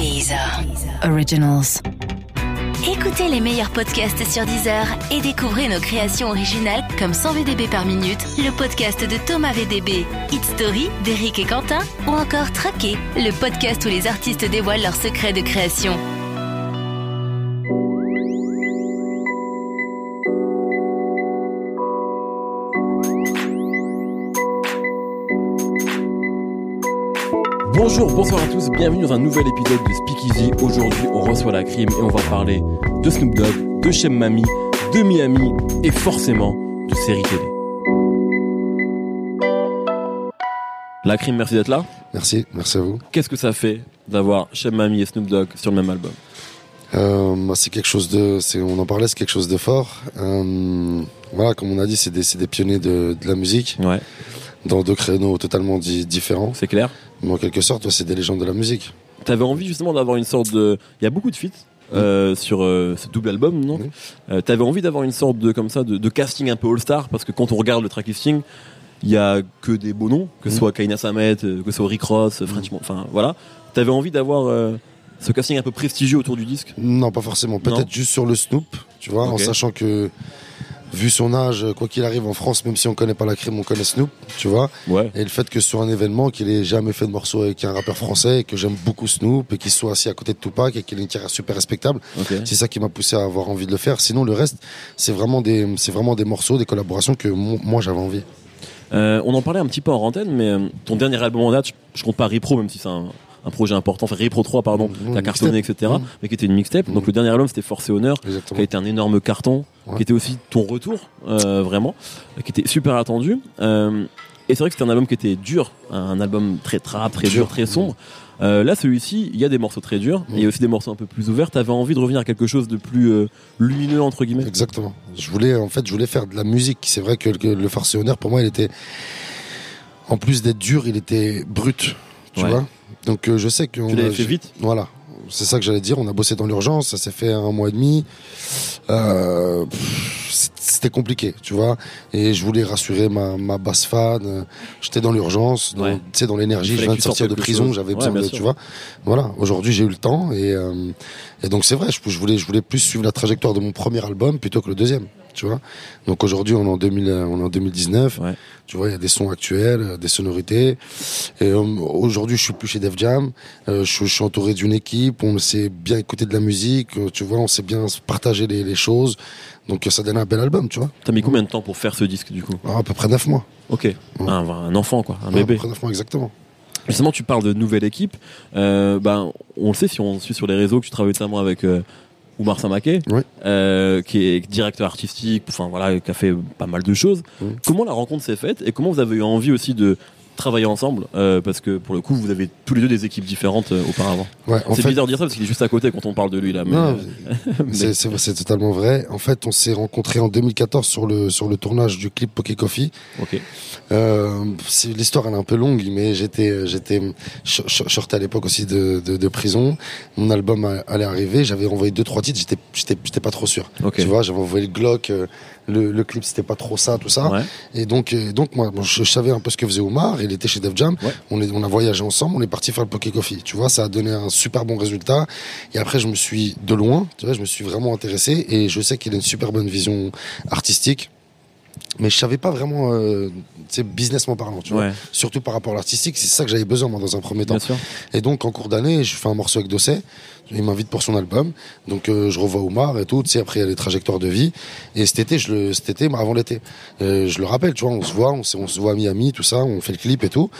Deezer. Originals. Écoutez les meilleurs podcasts sur Deezer et découvrez nos créations originales comme 100 VDB par minute, le podcast de Thomas VDB, Hit Story d'Eric et Quentin ou encore Traqué, le podcast où les artistes dévoilent leurs secrets de création. Bonjour, bonsoir à tous, bienvenue dans un nouvel épisode de Speakeasy. Aujourd'hui, on reçoit la crime et on va parler de Snoop Dogg, de Shem Mami, de Miami et forcément de séries télé. La crime, merci d'être là. Merci, merci à vous. Qu'est-ce que ça fait d'avoir Shem Mami et Snoop Dogg sur le même album? Euh, bah, c'est quelque chose de, on en parlait, c'est quelque chose de fort. Euh, voilà, comme on a dit, c'est des, pionniers de, de la musique Ouais, dans deux créneaux totalement di- différents. c'est clair. Mais en quelque sorte, ouais, c'est des légendes de la musique. T'avais envie justement d'avoir une sorte de... Il y a beaucoup de feats euh, sur euh, ce double album, non Mhm. Euh, T'avais envie d'avoir une sorte de comme ça de, de casting un peu all-star parce que quand on regarde le track listing, il y a que des beaux noms, que ce Mhm. soit Kaina Samet, que ce soit Rick Ross, French, enfin voilà. T'avais envie d'avoir ce casting un peu prestigieux autour du disque? Non, pas forcément. Peut-être juste sur le Snoop, tu vois, en sachant que, vu son âge, quoi qu'il arrive en France, même si on connaît pas la crime, on connaît Snoop, tu vois. Ouais. Et le fait que sur un événement, qu'il ait jamais fait de morceau avec un rappeur français, et que j'aime beaucoup Snoop, et qu'il soit assis à côté de Tupac, et qu'il ait une carrière super respectable. C'est ça qui m'a poussé à avoir envie de le faire. Sinon, le reste, c'est vraiment des, c'est vraiment des morceaux, des collaborations que mo- moi j'avais envie. Euh, on en parlait un petit peu en antenne, mais euh, ton dernier album en date, je, je compte pas Repro, même si c'est un, un projet important, enfin Repro 3, pardon, Mmh, t'as cartonné, etc., Mmh. mais qui était une mixtape. Donc le dernier album, c'était Force et Honneur, qui a été un énorme carton, Ouais. qui était aussi ton retour, euh, vraiment, qui était super attendu. Euh, et c'est vrai que c'était un album qui était dur, un album très trap, très dur, très sombre. Euh, là, celui-ci, il y a des morceaux très durs, il y a aussi des morceaux un peu plus ouverts. T'avais envie de revenir à quelque chose de plus euh, lumineux, entre guillemets Exactement. Je voulais, en fait, je voulais faire de la musique. C'est vrai que le, le farce et honneur, pour moi, il était, en plus d'être dur, il était brut. Tu Ouais. vois Donc, euh, je sais que. Tu l'avais fait vite? Voilà. C'est ça que j'allais dire. On a bossé dans l'urgence. Ça s'est fait un mois et demi. Euh, c'était compliqué, tu vois. Et je voulais rassurer ma, ma basse fan. J'étais dans l'urgence, dans- Ouais. tu sais, dans l'énergie. Je viens de sortir de prison. J'avais Ouais, besoin de, sûr. tu vois. Voilà. Aujourd'hui, j'ai eu le temps et, euh, et donc c'est vrai. Je, je voulais, je voulais plus suivre la trajectoire de mon premier album plutôt que le deuxième. Tu vois. Donc aujourd'hui, on est en 2000, euh, on est en 2019. Ouais. Tu vois, il y a des sons actuels, euh, des sonorités. Et euh, aujourd'hui, je suis plus chez Def Jam. Euh, je, je suis entouré d'une équipe. On sait bien écouter de la musique. Tu vois, on sait bien partager les, les choses. Donc ça donne un bel album, tu vois. T'as mis combien de temps pour faire ce disque, du coup Alors, à peu près neuf mois. Ok, un, un enfant, quoi, un Ouais, bébé. À peu près neuf mois exactement. Justement, tu parles de nouvelle équipe. Euh, ben, on le sait si on suit sur les réseaux que tu travailles notamment avec euh, Oumar Samaké, Oui. euh, qui est directeur artistique, enfin voilà, qui a fait pas mal de choses. Comment la rencontre s'est faite et comment vous avez eu envie aussi de travailler ensemble euh, Parce que pour le coup, vous avez tous les deux des équipes différentes euh, auparavant. Ouais, C'est fait, bizarre de dire ça parce qu'il est juste à côté quand on parle de lui là. Mais, euh, mais- c'est, totalement vrai. En fait, on s'est rencontrés en 2014 sur le, sur le tournage du clip Poké Coffee. ok. Euh, l'histoire elle est un peu longue, mais j'étais, j'étais, sortais à l'époque aussi de, de, de prison. Mon album allait arriver. J'avais envoyé deux trois titres. J'étais, j'étais, j'étais pas trop sûr. Ok. Tu vois, j'avais envoyé le Glock. Le, le clip c'était pas trop ça, tout ça. Ouais. Et donc, donc moi, bon, je, je savais un peu ce que faisait Omar. Il était chez Def Jam. Ouais. On, est, on a voyagé ensemble. On est parti faire le Poké Coffee. Tu vois, ça a donné un super bon résultat. Et après, je me suis de loin, tu vois, je me suis vraiment intéressé. Et je sais qu'il a une super bonne vision artistique. Mais je savais pas vraiment, euh, businessment parlant, tu vois. Ouais, Surtout par rapport à l'artistique, c'est ça que j'avais besoin, moi, dans un premier temps. Et donc, en cours d'année, je fais un morceau avec Dosset. Il m'invite pour son album. Donc, euh, je revois Omar et tout. Tu sais, après, il y a les trajectoires de vie. Et cet été, je le, cet été, bah, avant l'été, euh, je le rappelle, tu vois, on se voit, on, se- on se voit à Miami, tout ça, on fait le clip et tout.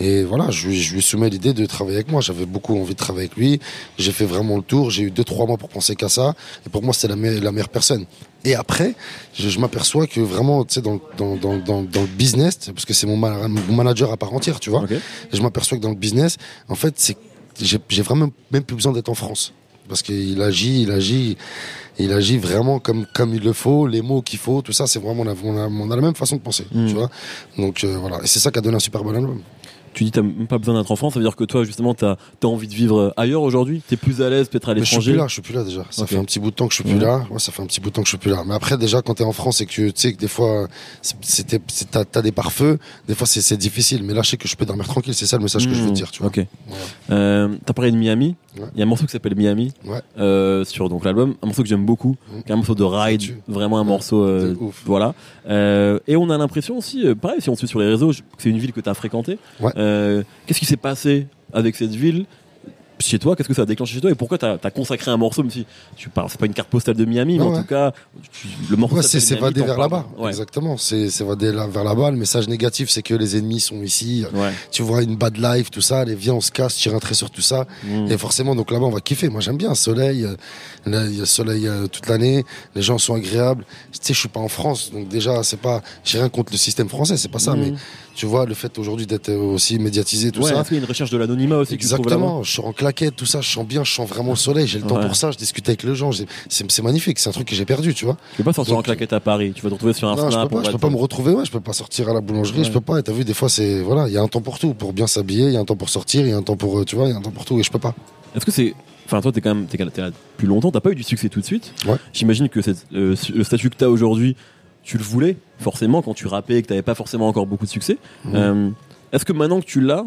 Et voilà, je, lui- je lui soumets l'idée de travailler avec moi. J'avais beaucoup envie de travailler avec lui. J'ai fait vraiment le tour. J'ai eu deux, trois mois pour penser qu'à ça. Et pour moi, c'était la, me- la meilleure personne. Et après, je, je m'aperçois que vraiment, tu sais, dans, dans, dans, dans, le business, parce que c'est mon, ma- mon manager à part entière, tu vois. Ok. Et je m'aperçois que dans le business, en fait, c'est j'ai vraiment même plus besoin d'être en France parce qu'il agit, il agit, il agit vraiment comme comme il le faut, les mots qu'il faut, tout ça, c'est vraiment on a, on a, on a la même façon de penser, Mm. tu vois. Donc euh, voilà, et c'est ça qui a donné un super bon album. Tu dis t'as même pas besoin d'être en France, ça veut dire que toi justement t'as as envie de vivre ailleurs aujourd'hui, t'es plus à l'aise peut-être à Mais je suis l'étranger? plus là, je suis plus là déjà. Ça fait un petit bout de temps que je suis plus là. Ouais, ça fait un petit bout de temps que je suis plus là. Mais après, déjà, quand t'es en France et que tu sais que des fois, c'était, t'as, t'as des pare-feux, des fois c'est, difficile. Mais là, je sais que je peux dormir tranquille. C'est ça le message que je veux Mmh, dire, tu vois. Ok. Euh, t'as parlé de Miami. Il Ouais. y a un morceau qui s'appelle Miami Ouais. euh, sur donc l'album, un morceau que j'aime beaucoup, Mmh. un morceau de ride, vraiment un morceau. euh, ouf. voilà. Euh, et on a l'impression aussi, euh, pareil, si on te suit sur les réseaux, c'est une ville que tu as fréquentée. Ouais. Euh, Qu'est-ce qui s'est passé avec cette ville chez toi Qu'est-ce que ça a déclenché chez toi Et pourquoi tu as, consacré un morceau, même si tu parles, c'est pas une carte postale de Miami, mais Ouais, en ouais. tout cas, tu- le morceau Ouais, c'est t'en vers là-bas. Ouais. Exactement. C'est là- vers là-bas. Le message négatif, c'est que les ennemis sont ici. Ouais. Tu vois une bad life, tout ça. Allez, viens, on se casse, tire un trait sur tout ça. Mmh. Et forcément, donc là-bas, on va kiffer. Moi, j'aime bien. Soleil, euh, il y a soleil euh, toute l'année. Les gens sont agréables. Tu sais, je suis pas en France, donc déjà, c'est pas. J'ai rien contre le système français, c'est pas ça. Mmh. Mais tu vois, le fait aujourd'hui d'être aussi médiatisé, tout Ouais, ça. a une recherche de l'anonymat aussi que tu Exactement. Je suis en tout ça. Je sens bien, je sens vraiment le soleil. J'ai le temps Ouais. pour ça. Je discute avec les gens. C'est magnifique. C'est un truc que j'ai perdu, tu vois. Tu peux pas sortir Donc, en claquette à Paris, tu vas te retrouver sur un Non, je Snap. peux pas, je peux pas me retrouver, ouais, je peux pas sortir à la boulangerie, Ouais. je peux pas. Et t'as vu, des fois, c'est, voilà, il y a un temps pour tout, pour bien s'habiller, il y a un temps pour sortir, il y a un temps pour, euh, tu vois, il y a un temps pour tout, et je peux pas. Est-ce que c'est. Enfin, toi, t'es quand même t'es, là depuis longtemps, t'as pas eu du succès tout de suite? Ouais. J'imagine que euh, le statut que t'as aujourd'hui, tu le voulais, forcément, quand tu rappais et que t'avais pas forcément encore beaucoup de succès. Mhm. Euh, Est-ce que maintenant que tu l'as,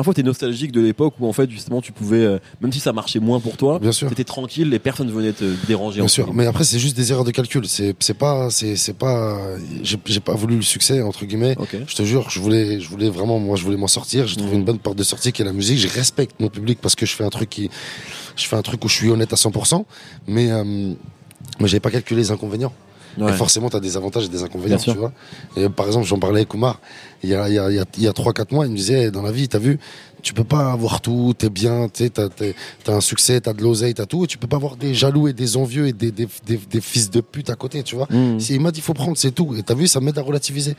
parfois t'es nostalgique de l'époque où, en fait, justement, tu pouvais, euh, même si ça marchait moins pour toi, Bien sûr. t'étais tranquille, les personnes venaient te déranger. Bien sûr, mais après c'est juste des erreurs de calcul. C'est c'est pas c'est c'est pas j'ai pas voulu le succès entre guillemets. Je te jure, je voulais je voulais vraiment moi je voulais m'en sortir. J'ai trouvé Mhm. une bonne porte de sortie qui est la musique. Je respecte mon public parce que je fais un truc qui je fais un truc où je suis honnête à 100%. Mais euh, mais j'avais pas calculé les inconvénients. Ouais. Et forcément, tu as des avantages et des inconvénients, tu vois. Et par exemple, j'en parlais avec Oumar il y a, il y a, il y a, il y a 3-4 mois, il me disait, dans la vie, t'as vu, tu peux pas avoir tout, t'es bien, t'as, t'es- t'as un succès, t'as de l'oseille, t'as tout, et tu peux pas avoir des jaloux et des envieux et des, des, des, des fils de pute à côté, tu vois. Si il m'a dit, faut prendre, c'est tout. Et t'as vu, ça m'aide à relativiser.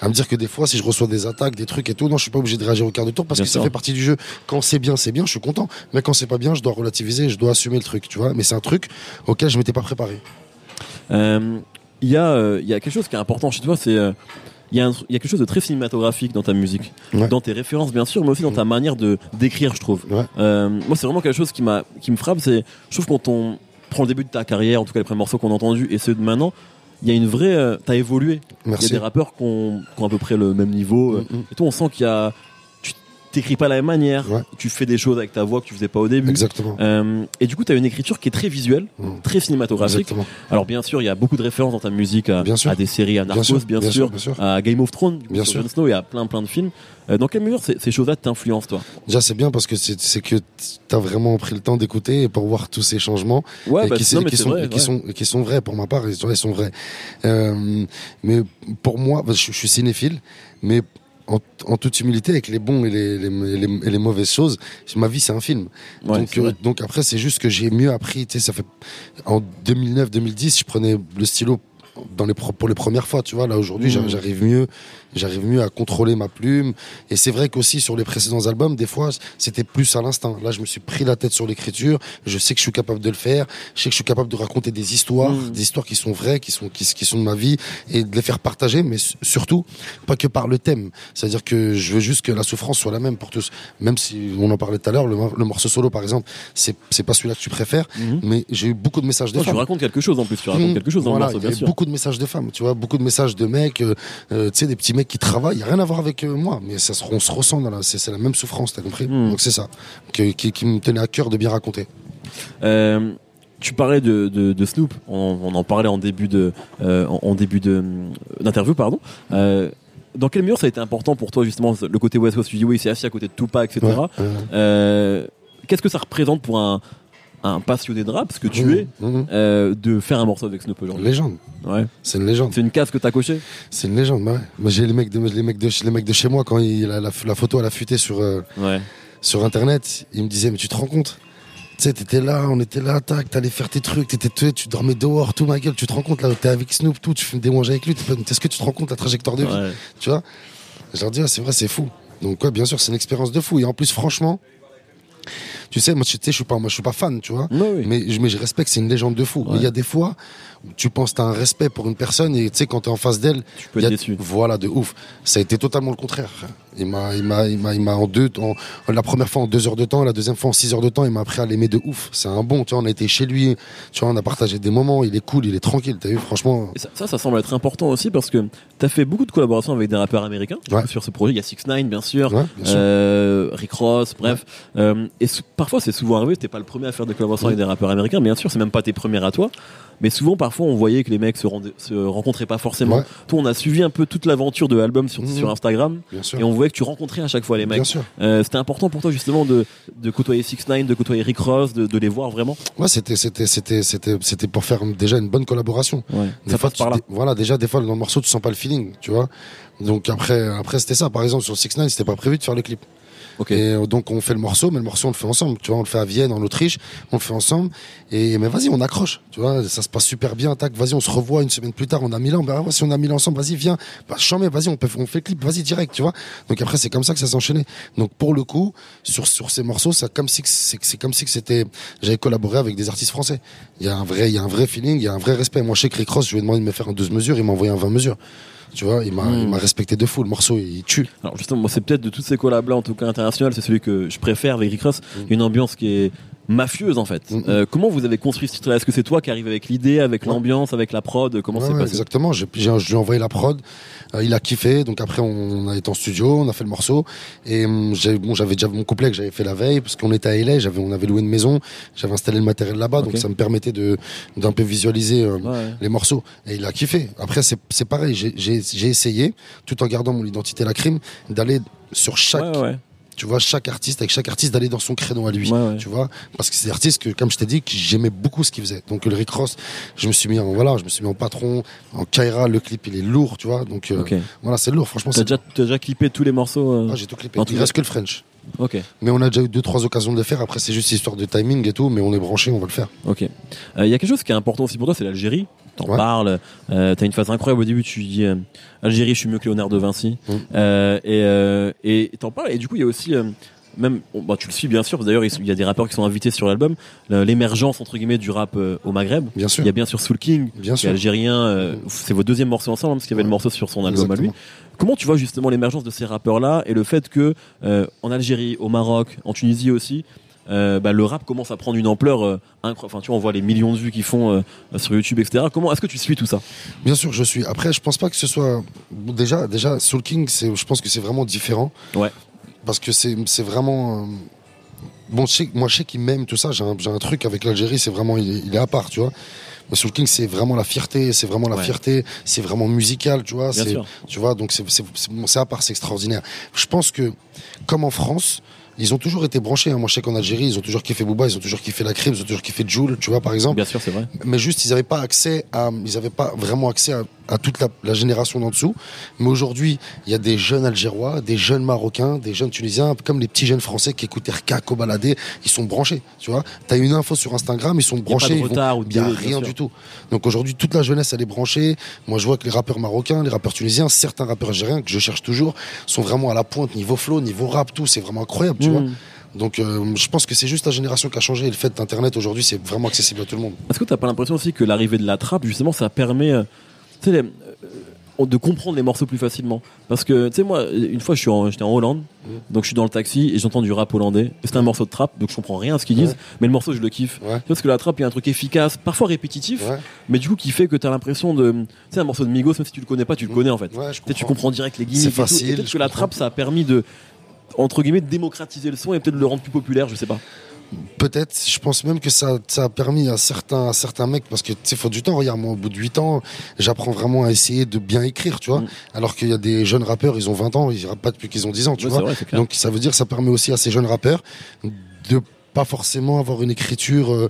À me dire que des fois, si je reçois des attaques, des trucs et tout, non, je suis pas obligé de réagir au quart de tour parce Bien que sûr. ça fait partie du jeu. Quand c'est bien, c'est bien, je suis content. Mais quand c'est pas bien, je dois relativiser, je dois assumer le truc, tu vois. Mais c'est un truc auquel je m'étais pas préparé. Euh, Il y, a, euh, y a quelque chose qui est important chez toi, c'est. euh, il y, a un- il y a quelque chose de très cinématographique dans ta musique, Ouais. dans tes références bien sûr, mais aussi dans ta manière de d'écrire, je trouve. Ouais. Euh, moi, c'est vraiment quelque chose qui m'a qui me frappe. C'est, je trouve quand on prend le début de ta carrière, en tout cas les premiers morceaux qu'on a entendus et ceux de maintenant, il y a une vraie. euh, T'as évolué. Il y a des rappeurs qui ont, qui ont à peu près le même niveau. euh, Mm, mm. Et toi, on sent qu'il y a. Tu t'écris pas de la même manière. Ouais. Tu fais des choses avec ta voix que tu faisais pas au début. Exactement. Euh, et du coup, tu as une écriture qui est très visuelle, Mm. très cinématographique. Exactement. Alors bien sûr, il y a beaucoup de références dans ta musique à, Bien sûr. à des séries, à Narcos, bien, sûr, bien sûr. à Game of Thrones, du coup, Bien. Jon Snow, et à plein plein de films. Euh, dans quelle mesure ces, ces choses-là t'influencent toi? Déjà, c'est bien parce que c'est que t'as vraiment pris le temps d'écouter et pour voir tous ces changements Ouais, et bah, qui, non, sont, vrai, et qui ouais. sont et qui sont vrais pour ma part. Ils sont, ils sont vrais. Euh, mais pour moi, je, je suis cinéphile, mais en, en toute humilité, avec les bons et les, les, et les, et les mauvaises choses, ma vie c'est un film. Ouais, donc, euh, donc après, c'est juste que j'ai mieux appris. Tu sais, ça fait en 2009-2010, je prenais le stylo dans les pro- pour les premières fois, tu vois. Là aujourd'hui, j'arrive- j'arrive mieux, j'arrive mieux à contrôler ma plume. Et c'est vrai qu'aussi sur les précédents albums, des fois, c'était plus à l'instinct. Là, je me suis pris la tête sur l'écriture. Je sais que je suis capable de le faire. Je sais que je suis capable de raconter des histoires, Mhm. des histoires qui sont vraies, qui sont qui, qui sont de ma vie, et de les faire partager. Mais surtout, pas que par le thème. C'est-à-dire que je veux juste que la souffrance soit la même pour tous. Même si on en parlait tout à l'heure, le, mor- le morceau solo, par exemple, c'est c'est pas celui-là que tu préfères, Mhm. mais j'ai eu beaucoup de messages de Toi, tu femmes. racontes quelque chose en plus, tu racontes Mmh, quelque chose dans voilà, le morceau, y sûr. beaucoup de messages de femmes, tu vois, beaucoup de messages de mecs, euh, euh, tu sais, des petits mecs qui travaillent. Il y a rien à voir avec euh, moi, mais ça, se- on se ressent dans la, c'est la même souffrance, t'as compris Mm. Donc c'est ça qui, qui me tenait à cœur de bien raconter. Euh, tu parlais de, de, de Snoop, on, on en parlait en début de euh, en, en début de d'interview, pardon. Euh, dans quelle mesure ça a été important pour toi justement le côté West Coast Studio, il s'est assis à côté de Tupac, etc. Ouais, Qu'est-ce que ça représente pour un, un passionné de rap, ce que tu mm, es, mm, euh, de faire un morceau avec Snoop aujourd'hui Légende, Ouais. c'est une légende. C'est une case que t'as coché? C'est une légende, bah ouais. Moi, j'ai les mecs de, les mecs de, les mecs de chez moi quand il, la, la, la photo elle a fuité sur euh, Ouais. sur internet, ils me disaient mais tu te rends compte? Tu sais, t'étais là, on était là, tac, t'allais faire tes trucs, t'étais, tu, dormais dehors, tout ma gueule, tu te rends compte là, t'es avec Snoop, tout, tu fumes des manges avec lui, est-ce que tu te rends compte la trajectoire de vie? Ouais. Tu vois? Je leur dis, ah, c'est vrai, c'est fou. Donc, ouais, bien sûr, c'est une expérience de fou. Et en plus, franchement, tu sais, moi, tu sais, je suis pas, moi, je suis pas fan, tu vois. Oui. Mais, je- mais je respecte, c'est une légende de fou. Il y a des fois, tu penses t'as un respect pour une personne et tu sais, quand t'es en face d'elle, Tu peux être déçu. Voilà, de ouf. Ça a été totalement le contraire. Il m'a, il m'a, il m'a, il m'a en deux, en- la première fois en deux heures de temps, la deuxième fois en six heures de temps, il m'a appris à l'aimer de ouf. C'est un bon, tu vois, on a été chez lui, tu vois, on a partagé des moments, il est cool, il est tranquille, t'as vu, franchement. Et ça, ça, ça semble être important aussi parce que tu as fait beaucoup de collaborations avec des rappeurs américains Ouais. sur ce projet. Il y a 6 9 bien sûr, Ouais, bien sûr. euh, Rick Ross, bref. Euh, et parfois, c'est souvent arrivé, t'es pas le premier à faire des collaborations avec des rappeurs américains, bien sûr, c'est même pas tes premières à toi. Mais souvent, parfois, on voyait que les mecs se, se rencontraient pas forcément. Ouais. Toi, on a suivi un peu toute l'aventure de l'album sur, Mhm. sur Instagram. Et on voyait que tu rencontrais à chaque fois les mecs. Euh, C'était important pour toi justement de, de côtoyer 6 9 de côtoyer Rick Ross, de, de les voir vraiment? Ouais, c'était, c'était, c'était, c'était, c'était pour faire déjà une bonne collaboration. Ouais. Des Ça fois, passe par là. voilà, déjà, des fois, dans le morceau, tu sens pas le feeling, tu vois. Donc après, après, c'était ça. Par exemple, sur 6 9 c'était pas prévu de faire le clip. Ok. Et euh, donc, on fait le morceau, mais le morceau, on le fait ensemble. Tu vois, on le fait à Vienne, en Autriche, on le fait ensemble. Et, mais vas-y, on accroche. Tu vois, ça se passe super bien. Tac, vas-y, on se revoit une semaine plus tard, on a Milan. Ouais, si on a Milan ensemble, vas-y, viens. Bah, chambé, vas-y, on, peut, on fait le clip, vas-y, direct, tu vois. Donc après, c'est comme ça que ça s'enchaînait. Donc, pour le coup, sur, sur ces morceaux, c'est comme si c'est, comme si c'était, j'avais collaboré avec des artistes français. Il y a un vrai, il y a un vrai feeling, il y a un vrai respect. Moi, chez Rick Ross, je lui ai demandé de me faire un 12 mesures, il m'a envoyé un 20 mesures. Tu vois, il m'a, Mm. m'a respecté de fou. Le morceau, il tue. Alors justement, moi, c'est peut-être de toutes ces collabs là, en tout cas internationales, c'est celui que je préfère avec Rick Ross. A une ambiance qui est mafieuse en fait. Mm. Euh, comment vous avez construit ce titre-là? Est-ce que c'est toi qui arrive avec l'idée, avec Ouais. l'ambiance, avec la prod? Comment Ouais, c'est ouais, passé? Exactement. J'ai, j'ai- je lui ai envoyé la prod. Euh, il a kiffé. Donc après, on a été en studio, on a fait le morceau. Et j'ai, bon, j'avais déjà mon couplet que j'avais fait la veille parce qu'on était à LA. J'avais, on avait loué une maison. J'avais installé le matériel là-bas, donc ça me permettait de d'un peu visualiser euh, les morceaux. Et il a kiffé. Après, c'est, c'est pareil. J'ai, j'ai, j'ai essayé, tout en gardant mon identité la crime, d'aller sur chaque. Tu vois, chaque artiste, avec chaque artiste, d'aller dans son créneau à lui. Ouais, ouais. Tu vois, parce que c'est des artistes que, comme je t'ai dit, que j'aimais beaucoup ce qu'ils faisaient. Donc le Rick Ross, je me suis mis en voilà, je me suis mis en patron, en Kaira, le clip il est lourd, tu vois. Donc euh, voilà, c'est lourd. Franchement, T'as déjà, t'as déjà clippé tous les morceaux euh Ah, j'ai tout clippé. Il reste que le French. Ok, Mais on a déjà eu deux trois occasions de le faire. Après, c'est juste histoire de timing et tout. Mais on est branché, on va le faire. ok. Il y a quelque chose qui est important aussi pour toi, c'est l'Algérie. T'en Ouais. parles. Euh, T'as une phase incroyable au début. Tu dis euh, Algérie, je suis mieux que Léonard de Vinci. Mm. Euh, et euh, et t'en parles. Et du coup, il y a aussi euh, même, bon, bah, tu le suis bien sûr. D'ailleurs, il y a des rappeurs qui sont invités sur l'album. L'émergence entre guillemets du rap euh, au Maghreb. Bien sûr. Il y a bien sûr Soul King, Bien sûr. algérien. euh, c'est vos deuxième morceau ensemble hein, parce qu'il y avait Ouais. le morceau sur son album à lui. Comment tu vois justement l'émergence de ces rappeurs-là et le fait que euh, en Algérie, au Maroc, en Tunisie aussi, euh, bah, le rap commence à prendre une ampleur euh, incroyable. Enfin, tu vois, on voit les millions de vues qu'ils font euh, sur YouTube, etc. Comment est-ce que tu suis tout ça? Bien sûr, je suis. Après, je pense pas que ce soit déjà déjà Soul King. C'est, je pense que c'est vraiment différent. Ouais. Parce que c'est c'est vraiment. Bon, je sais- moi, je sais qu'il m'aime tout ça. J'ai un, j'ai un truc avec l'Algérie. C'est vraiment, il est, il est à part, tu vois. Soul King, c'est vraiment la fierté. C'est vraiment la Ouais. fierté. C'est vraiment musical, tu vois. Bien c'est, sûr. Tu vois, donc c'est, c'est, c'est, bon, c'est à part, c'est extraordinaire. Je pense que, comme en France, ils ont toujours été branchés. hein. Moi, je sais qu'en Algérie, ils ont toujours kiffé Booba, ils ont toujours kiffé la crib, ils ont toujours kiffé Joule, tu vois, par exemple Bien sûr, c'est vrai. mais juste ils n'avaient pas accès à ils avaient pas vraiment accès à, à toute la, la génération d'en dessous mais aujourd'hui il y a des jeunes algérois des jeunes marocains des jeunes tunisiens comme les petits jeunes français qui écoutent RK Kobalade ils sont branchés tu vois. T'as une info sur Instagram ils sont Il n'y a branchés pas de ils vont- a rien du tout. Donc aujourd'hui toute la jeunesse elle est branchée. Moi je vois que les rappeurs marocains les rappeurs tunisiens certains rappeurs algériens que je cherche toujours sont vraiment à la pointe niveau flow niveau rap tout c'est vraiment incroyable tu Mm. vois. Donc euh, je pense que c'est juste la génération qui a changé et le fait d'internet aujourd'hui c'est vraiment accessible à tout le monde. Est-ce que t'as pas l'impression aussi que l'arrivée de la trappe, justement, ça permet euh, tu sais, euh, de comprendre les morceaux plus facilement Parce que, tu sais, moi, une fois, en- j'étais en Hollande, Mm. donc je suis dans le taxi et j'entends du rap hollandais. C'était un morceau de trap, donc je comprends rien à ce qu'ils disent, Ouais. mais le morceau, je le kiffe. ouais Parce que la trappe, il y a un truc efficace, parfois répétitif, ouais mais du coup qui fait que t'as l'impression de. Tu sais, un morceau de Migos, même si tu le connais pas, tu le connais en fait. Je Tu tu comprends. comprends direct les gimmicks. C'est facile, Peut-être que la comprends. trappe, ça a permis de. Entre guillemets, de démocratiser le son et peut-être de le rendre plus populaire, je sais pas. Peut-être, je pense même que ça, ça a permis à certains, à certains mecs, parce que tu sais, faut du temps. Regarde, moi, au bout de 8 ans, j'apprends vraiment à essayer de bien écrire, tu vois. Mm. Alors qu'il y a des jeunes rappeurs, ils ont 20 ans, ils rappent pas depuis qu'ils ont 10 ans, tu Ouais, vois. vrai. Donc ça veut dire ça permet aussi à ces jeunes rappeurs de pas forcément avoir une écriture euh,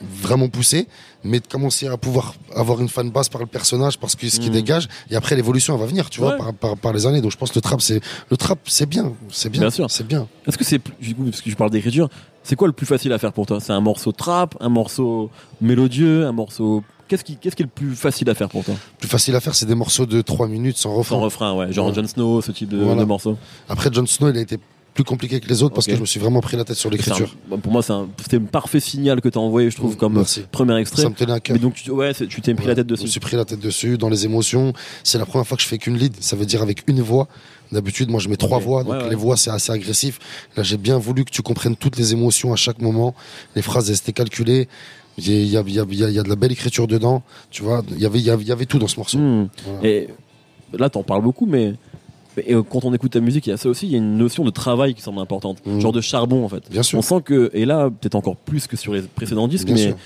vraiment poussée, mais de commencer à pouvoir avoir une fan base par le personnage, parce que ce qui Mhm. dégage, et après l'évolution elle va venir, tu vois, par, par, par les années. Donc je pense que le trap, c'est le trap, c'est bien, c'est bien, Bien sûr. c'est bien. Est-ce que c'est. Du coup, parce que je parle d'écriture, c'est quoi le plus facile à faire pour toi? C'est un morceau trap, un morceau mélodieux, un morceau. Qu'est-ce qui, qu'est-ce qui est le plus facile à faire pour toi? Plus facile à faire, c'est des morceaux de 3 minutes sans refrain. Sans refrain, ouais. Genre Ouais. Jon Snow, ce type de, Voilà. de morceau. Après, Jon Snow, il a été plus compliqué que les autres parce que je me suis vraiment pris la tête sur l'écriture. bon, pour moi, c'est un, c'était un parfait signal que t'as envoyé, je trouve, comme Merci. premier extrait. Ça me tenait à cœur. Mais donc, tu, ouais, tu t'es pris la tête Je me dessus. suis pris la tête dessus, dans les émotions. C'est la première fois que je fais qu'une lead. Ça veut dire avec une voix. D'habitude, moi, je mets trois voix. Donc, Ouais, ouais. les voix, c'est assez agressif. Là, j'ai bien voulu que tu comprennes toutes les émotions à chaque moment. Les phrases, elles étaient calculées. Il y a, y y y de la belle écriture dedans. Tu vois, il y avait, il y avait, il y avait tout dans ce morceau. Hmm. Voilà. Et là, t'en parles beaucoup, mais mais, euh, quand on écoute ta musique, il y a ça aussi, il y a une notion de travail qui semble importante, Mhm. genre de charbon en fait. Bien sûr. On sent que, et là, peut-être encore plus que sur les précédents disques, Bien mais sûr.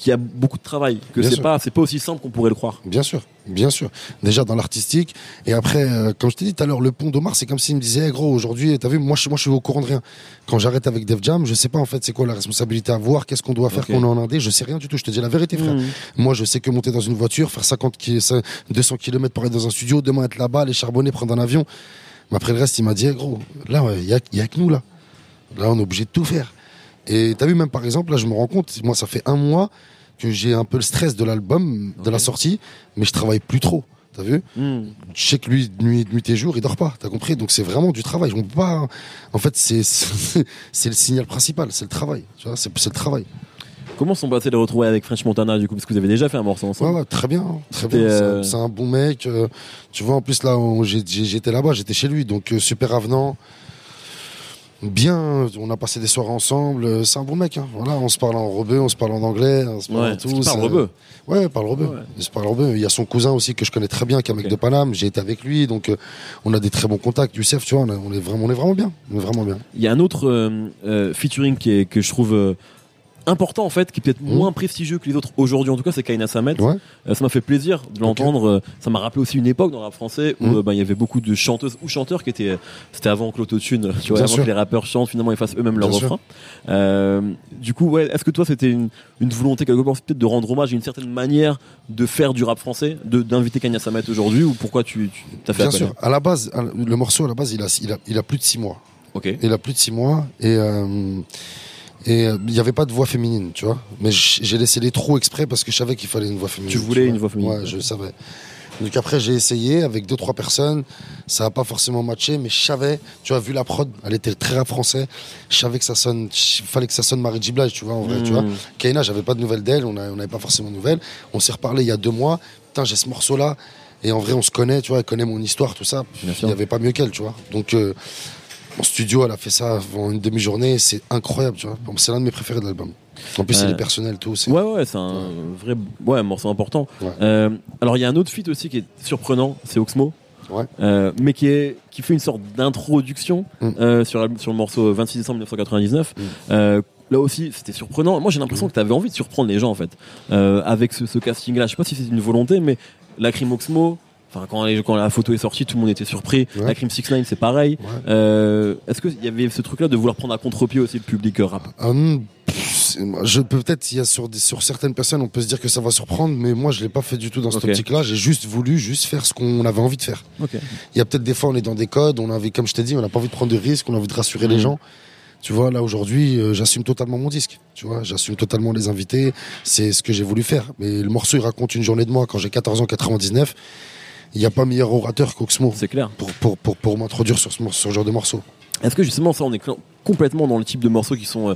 Qu'il y a beaucoup de travail, que c'est pas, c'est pas aussi simple qu'on pourrait le croire. Bien sûr, bien sûr. Déjà dans l'artistique. Et après, euh, comme je t'ai dit tout à l'heure, le pont d'Omar, c'est comme s'il me disait, Eh, gros, aujourd'hui, t'as vu, moi je, moi, je suis au courant de rien. Quand j'arrête avec Def Jam, je sais pas en fait c'est quoi la responsabilité à voir, qu'est-ce qu'on doit faire Ok. quand on est en Indé, je sais rien du tout. Je te dis la vérité, frère. Mhm. Moi, je sais que monter dans une voiture, faire 50 qui- ça- 200 km pour être dans un studio, demain être là-bas, aller charbonner, prendre un avion. Mais après le reste, il m'a dit, Eh, gros, là, il y a, y a que nous là. Là, on est obligé de tout faire. Et t'as vu, même par exemple, là, je me rends compte, moi, ça fait un mois que j'ai un peu le stress de l'album, de la sortie, mais je travaille plus trop. T'as vu? Mhm. Je sais que lui, nuit, nuit et jour, il dort pas. T'as compris? Donc c'est vraiment du travail. On peut pas. En fait, c'est c'est le signal principal. C'est le travail. Tu vois, c'est le travail. Comment sont passés les retrouver avec French Montana du coup? Parce que vous avez déjà fait un morceau Ouais, ensemble. ouais, très bien, hein, très bien. C'est un- euh, C'est un bon mec. euh, tu vois, en plus là, j'étais là-bas, j'étais chez lui, donc euh, super avenant. Bien, on a passé des soirées ensemble. euh, C'est un bon mec. Hein. Voilà, on se parle en rebeu, on se parle en anglais, on se parle Ouais, en tout. parle rebeu. Ouais, il parle rebeu. Ouais. Il se parle rebeu. Il y a son cousin aussi que je connais très bien, qui est un mec de Paname. J'ai été avec lui, donc euh, on a des très bons contacts. Youssef, tu vois, on, a- on est vraiment, on est vraiment bien. On est vraiment bien. Il y a un autre euh, featuring qui est, que je trouve important en fait, qui est peut-être Mhm. moins prestigieux que les autres aujourd'hui en tout cas, c'est Kaina Samet. Ouais. Euh, ça m'a fait plaisir de l'entendre. euh, Ça m'a rappelé aussi une époque dans le rap français où Mhm. euh, bah, il y avait beaucoup de chanteuses ou chanteurs qui étaient. C'était avant que l'autotune, tu vois, Bien avant sûr. que les rappeurs chantent, finalement ils fassent eux-mêmes leurs refrains. Euh, du coup, ouais, est-ce que toi c'était une, une volonté quelque part, peut-être de rendre hommage à une certaine manière de faire du rap français, d'inviter Kanye Samet aujourd'hui ou pourquoi tu, tu as fait Bien sûr. À la base, le morceau, à la base, il a, il a, il a plus de six mois. Ok. Il a plus de six mois et euh, et euh, il n'y avait pas de voix féminine, tu vois. Mais j'ai laissé les trous exprès parce que je savais qu'il fallait une voix féminine. Tu voulais une voix féminine. Ouais, je savais. Donc après, j'ai essayé avec deux trois personnes. Ça n'a pas forcément matché, mais je savais. Tu vois, vu la prod, elle était très rap français. Je savais que ça sonne. Il fallait que ça sonne Marie J. Blige, tu vois, en vrai, tu vois. Mhm. Kaina, j'avais pas de nouvelles d'elle, on n'avait pas forcément de nouvelles. On s'est reparlé il y a deux mois. Putain, j'ai ce morceau-là. Et en vrai, on se connaît, tu vois, elle connaît mon histoire, tout ça. Il n'y avait pas mieux qu'elle, tu vois. Donc, euh, en studio, elle a fait ça avant une demi-journée. C'est incroyable, tu vois. C'est l'un de mes préférés de l'album. En plus, Euh, il est personnel, tout. c'est- Ouais, ouais, c'est un vrai ouais, morceau important. Ouais. Euh, alors, il y a un autre feat aussi qui est surprenant, c'est Oxmo. Ouais. Euh, mais qui, est, qui fait une sorte d'introduction Mm. euh, sur, sur le morceau 26 décembre 1999. Mm. Là aussi, c'était surprenant. Moi, j'ai l'impression que tu avais envie de surprendre les gens, en fait, avec ce, ce casting-là. Je sais pas si c'est une volonté, mais la crime Oxmo, enfin, quand, les- quand la photo est sortie, tout le monde était surpris. Ouais. La crime 6 9 c'est pareil. Ouais. Euh, Est-ce qu'il y avait ce truc-là de vouloir prendre à contre-pied aussi le public euh, rap Ah, hmm, je peut-être il y a sur des- sur certaines personnes on peut se dire que ça va surprendre mais moi je l'ai pas fait du tout dans cette Ok. optique là j'ai juste voulu juste faire ce qu'on avait envie de faire il y a peut-être des fois on est dans des codes on a envie comme je t'ai dit on n'a pas envie de prendre de risques on a envie de rassurer les Mhm. gens tu vois là aujourd'hui euh, j'assume totalement mon disque tu vois j'assume totalement les invités c'est ce que j'ai voulu faire mais le morceau il raconte une journée de moi quand j'ai 14 ans 99 il n'y a pas meilleur orateur qu'Oxmo C'est clair. pour, pour, pour, pour m'introduire sur ce, sur ce genre de morceau Est-ce que justement ça on est complètement dans le type de morceaux qui sont euh,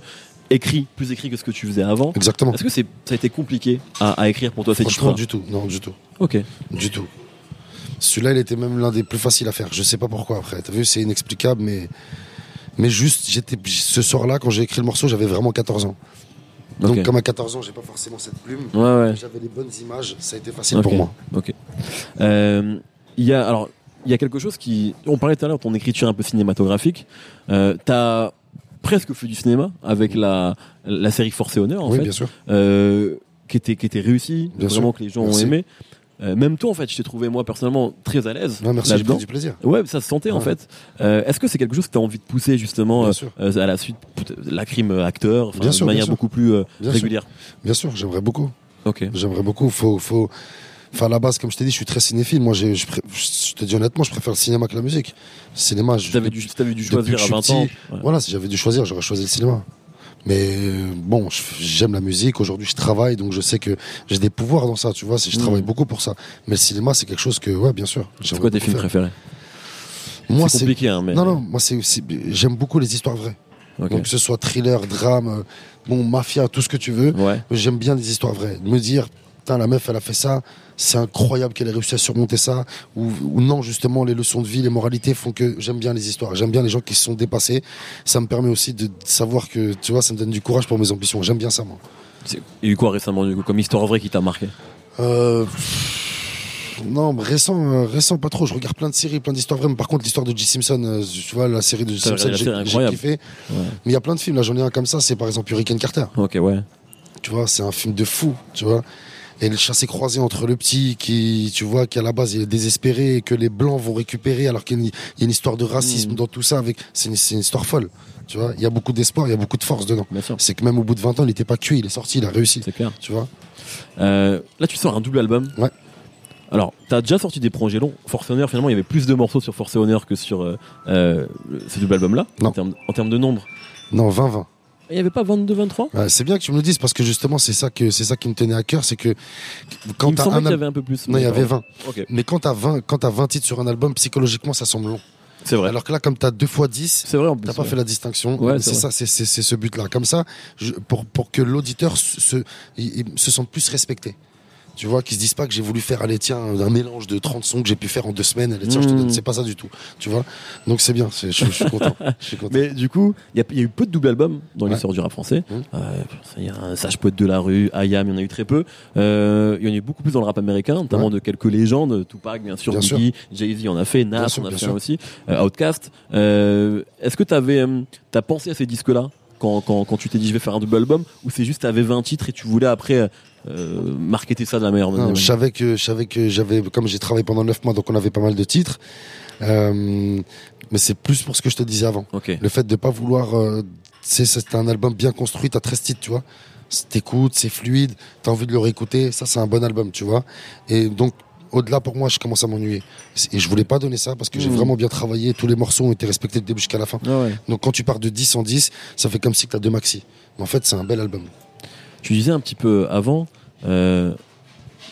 écrits, plus écrits que ce que tu faisais avant? Exactement Est-ce que c'est ça a été compliqué à, à écrire pour toi franchement du tout non du tout Ok. Du tout. Celui-là, il était même l'un des plus faciles à faire. Je sais pas pourquoi après. T'as vu, c'est inexplicable, mais mais juste, j'étais ce soir-là quand j'ai écrit le morceau, j'avais vraiment 14 ans. Donc, comme à 14 ans, j'ai pas forcément cette plume. Ouais ouais. J'avais les bonnes images, ça a été facile pour moi. Ok. Euh, Il y a alors il y a quelque chose qui on parlait tout à l'heure de ton écriture un peu cinématographique. Euh, T'as presque fait du cinéma avec la la série Force et Honneur en oui, fait, bien sûr. euh, qui était qui était réussie, Bien vraiment sûr. que les gens Merci. ont aimé. Euh, même toi en fait, je t'ai trouvé moi personnellement très à l'aise Ouais, merci, j'ai du plaisir. Ouais, ça se sentait en fait. Est-ce que c'est quelque chose que tu as envie de pousser justement à la suite la crime acteur, de sûr, manière beaucoup plus Bien régulière? Bien sûr, j'aimerais beaucoup. Ok. J'aimerais beaucoup. Faut, faut. Enfin, à la base, comme je t'ai dit, je suis très cinéphile. Moi, je, pré- je te dis honnêtement, je préfère le cinéma que la musique. Le cinéma, je, t'avais dû, si t'avais dû choisir à je 20 suis ans. ouais. Voilà, si j'avais dû choisir, j'aurais choisi le cinéma. Mais euh, bon, je- j'aime la musique. Aujourd'hui, je travaille, donc je sais que j'ai des pouvoirs dans ça. Tu vois, si je Mm. travaille beaucoup pour ça. Mais le cinéma, c'est quelque chose que, ouais, bien sûr. C'est quoi tes films préférés? Moi, c'est compliqué, hein, mais. Non, non, moi, c'est, j'aime beaucoup les histoires vraies. Donc, que ce soit thriller, drame, euh, bon, mafia, tout ce que tu veux. Ouais. J'aime bien les histoires vraies. Me dire, la meuf, elle a fait ça, c'est incroyable qu'elle ait réussi à surmonter ça. Ou, ou non, justement, les leçons de vie, les moralités font que j'aime bien les histoires. J'aime bien les gens qui se sont dépassés. Ça me permet aussi de savoir que, tu vois, ça me donne du courage pour mes ambitions. J'aime bien ça, moi. Il y a eu quoi récemment, du coup, comme histoire vraie qui t'a marqué? Euh, non, récent, euh, récent, pas trop. Je regarde plein de séries, plein d'histoires vraies. Mais par contre, l'histoire de J. Simpson, euh, tu vois, la série de J. Simpson, j'ai kiffé. Mais il y a plein de films. Là, j'en ai un comme ça. C'est par exemple Hurricane Carter. Ok, ouais. Tu vois, c'est un film de fou, tu vois. Et le chassé croisé entre le petit qui, tu vois, qui à la base il est désespéré et que les blancs vont récupérer alors qu'il y a une, histoire de racisme Mm. dans tout ça avec, c'est une, histoire folle. Tu vois, il y a beaucoup d'espoir, il y a beaucoup de force dedans. C'est que même au bout de 20 ans, il n'était pas cuit, il est sorti, il a réussi. c'est clair. Tu vois. Euh, là, tu sors un double album. Ouais. Alors, t'as déjà sorti des projets longs. Force Honor, finalement, il y avait plus de morceaux sur Force Honor que sur euh, euh, ce double album-là, Non. en termes, en termes de nombre. Non, 20-20. Il n'y avait pas 22-23 Ouais, c'est bien que tu me le dises parce que justement, c'est ça que, c'est ça qui me tenait à cœur, c'est que quand Il me un qu'il y album. avait un peu plus. Non, il y avait pardon. 20. Ok, Mais quand t'as 20, quand t'as 20 titres sur un album, psychologiquement, ça semble long. c'est vrai. Alors que là, comme t'as deux fois 10, C'est vrai en plus. T'as pas ouais. fait la distinction. Ouais, c'est ça, c'est ce but-là. Comme ça, je- pour, pour que l'auditeur se, se sente plus respecté. Tu vois, qu'ils se disent pas que j'ai voulu faire, allez, tiens, un mélange de 30 sons que j'ai pu faire en deux semaines. Allez, tiens, je te Mm. donne. C'est pas ça du tout. Tu vois? Donc c'est bien. Je, je suis content. Mais du coup, il y, a- y a eu peu de double albums dans Ouais. l'histoire du rap français. Mmh. Euh, Il y a un Sage Poète de la rue, Ayam, il y en a eu très peu. Euh, il y en a eu beaucoup plus dans le rap américain, notamment Ouais. de quelques légendes. Tupac, bien sûr, Bien. Biggie, Jay-Z en a fait, Nas sûr, en a fait sûr. un aussi, euh, Outkast. Euh, Est-ce que tu avais as pensé à ces disques-là? Quand, quand, quand tu t'es dit je vais faire un double album ou c'est juste tu avais 20 titres et tu voulais après euh, marketer ça de la meilleure manière? je savais que, je savais que j'avais, comme j'ai travaillé pendant 9 mois, donc on avait pas mal de titres. Euh, mais c'est plus pour ce que je te disais avant. Le fait de pas vouloir, euh, c'est c'est un album bien construit, t'as 13 titres, tu vois. T'écoutes, c'est fluide, t'as envie de le réécouter, ça c'est un bon album, tu vois. Et donc, au-delà pour moi, je commence à m'ennuyer. Et je voulais pas donner ça parce que j'ai Mhm. vraiment bien travaillé, tous les morceaux ont été respectés du début jusqu'à la fin. Ah ouais. Donc quand tu pars de 10 en 10, ça fait comme si tu as deux maxi. Mais en fait, c'est un bel album. Tu disais un petit peu avant, euh,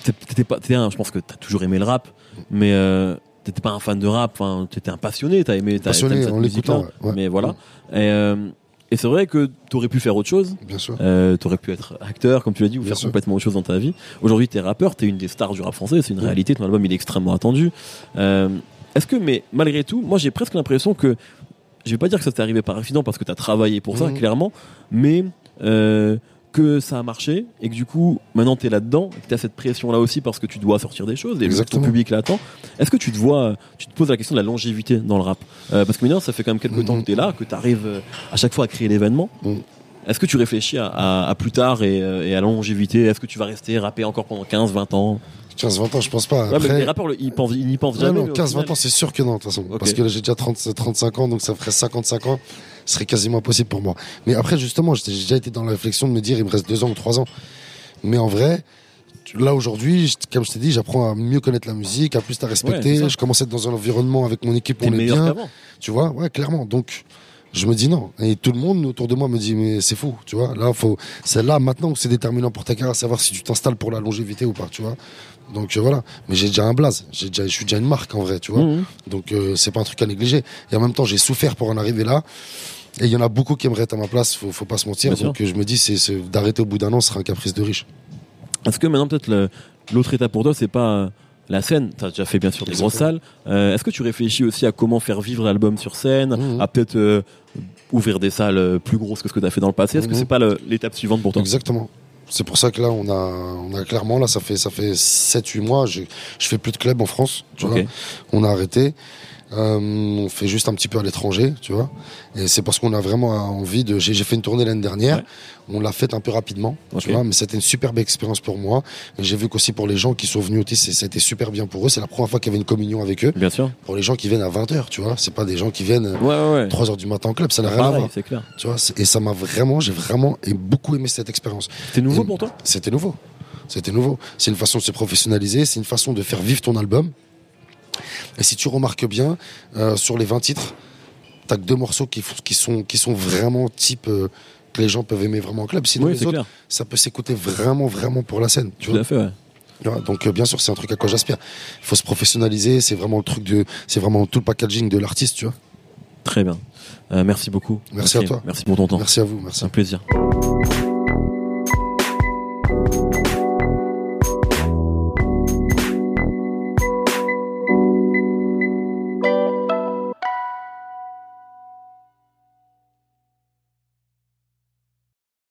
t'étais pas, un- je pense que t'as toujours aimé le rap, mais euh, t'étais pas un fan de rap, enfin, t'étais un passionné, t'as aimé, t'as Passionné, cette en l'écoutant, musique-là, ouais, mais voilà. Et, euh, et c'est vrai que t'aurais pu faire autre chose, Bien sûr. euh, t'aurais pu être acteur, comme tu l'as dit, ou Bien faire sûr. complètement autre chose dans ta vie. Aujourd'hui, t'es rappeur, t'es une des stars du rap français, c'est une Ouais. réalité, ton album il est extrêmement attendu. Euh, Est-ce que, mais malgré tout, moi j'ai presque l'impression que, je vais pas dire que ça t'est arrivé par accident parce que t'as travaillé pour ça, Mhm. clairement, mais euh, que ça a marché et que du coup, maintenant t'es là-dedans, et que t'as cette pression-là aussi parce que tu dois sortir des choses et le ton public l'attend. Est-ce que tu te vois, tu te poses la question de la longévité dans le rap? Euh, Parce que maintenant, ça fait quand même quelques Mhm. temps que t'es là, que t'arrives euh, à chaque fois à créer l'événement. Mhm. Est-ce que tu réfléchis à, à- à plus tard et, euh, et à la longévité? Est-ce que tu vas rester rapper encore pendant 15, 20 ans? 15, 20 ans, je pense pas. Ouais, mais Après, les rappeurs, ils, pensent, ils n'y pensent jamais. non, mais au 15, 20 final- ans, c'est sûr que non, de toute façon. Parce que là, j'ai déjà 30, 35 ans, donc ça ferait 55 ans. Ce serait quasiment impossible pour moi. Mais après, justement, j'ai déjà été dans la réflexion de me dire, il me reste 2 ans ou 3 ans. Mais en vrai, là, aujourd'hui, comme je t'ai dit, j'apprends à mieux connaître la musique, à plus la respecter. je commence à être dans un environnement avec mon équipe on est bien. Tu vois, ouais, clairement. Donc, je me dis non. Et tout le monde autour de moi me dit, mais c'est fou, tu vois? Là, faut, c'est là maintenant où c'est déterminant pour ta carrière, savoir si tu t'installes pour la longévité ou pas, tu vois? Donc euh, voilà. Mais j'ai déjà un blaze. J'ai déjà, je suis déjà une marque en vrai, tu vois. Mhm. Donc euh, c'est pas un truc à négliger. Et en même temps, j'ai souffert pour en arriver là. Et il y en a beaucoup qui aimeraient être à ma place. Faut, faut pas se mentir. Bien Donc euh, je me dis, c'est, d'arrêter au bout d'un an, ce sera un caprice de riche. Est-ce que maintenant, peut-être, l'autre étape pour toi, c'est pas la scène? T'as déjà fait, bien sûr, des grosses salles. Euh, Est-ce que tu réfléchis aussi à comment faire vivre l'album sur scène? Mhm. À peut-être euh, ouvrir des salles plus grosses que ce que tu as fait dans le passé? Est-ce que Mhm. c'est pas l'étape suivante pour toi? Exactement. C'est pour ça que là, on a, on a clairement, là, ça fait, ça fait 7-8 mois, je, fais plus de club en France, tu Ok. vois. On a arrêté. Euh, on fait juste un petit peu à l'étranger, tu vois. Et c'est parce qu'on a vraiment envie de. J'ai fait une tournée l'année dernière. Ouais. On l'a faite un peu rapidement, tu vois. Mais c'était une superbe expérience pour moi. Et j'ai vu qu'aussi pour les gens qui sont venus aussi, c'était super bien pour eux. C'est la première fois qu'il y avait une communion avec eux. Bien sûr. Pour les gens qui viennent à 20h, tu vois. C'est pas des gens qui viennent Ouais, ouais, ouais. 3h du matin en club, ça n'a rien à voir. c'est clair. Tu vois. Et ça m'a vraiment, j'ai vraiment et beaucoup aimé cette expérience. C'est nouveau Et- pour toi? C'était nouveau. C'était nouveau. C'est une façon de se professionnaliser, c'est une façon de faire vivre ton album. Et si tu remarques bien, euh, sur les 20 titres, t'as que deux morceaux qui, sont, qui sont vraiment type euh, que les gens peuvent aimer vraiment en club. Sinon, Oui, les c'est autres, clair. ça peut s'écouter vraiment, vraiment pour la scène. Tu Tout vois à fait, ouais. Donc euh, bien sûr, c'est un truc à quoi j'aspire. Il faut se professionnaliser. C'est vraiment le truc de, c'est vraiment tout le packaging de l'artiste, tu vois. Très bien. Euh, merci beaucoup. Merci à toi. Merci pour ton temps. Merci à vous. Merci. Un plaisir.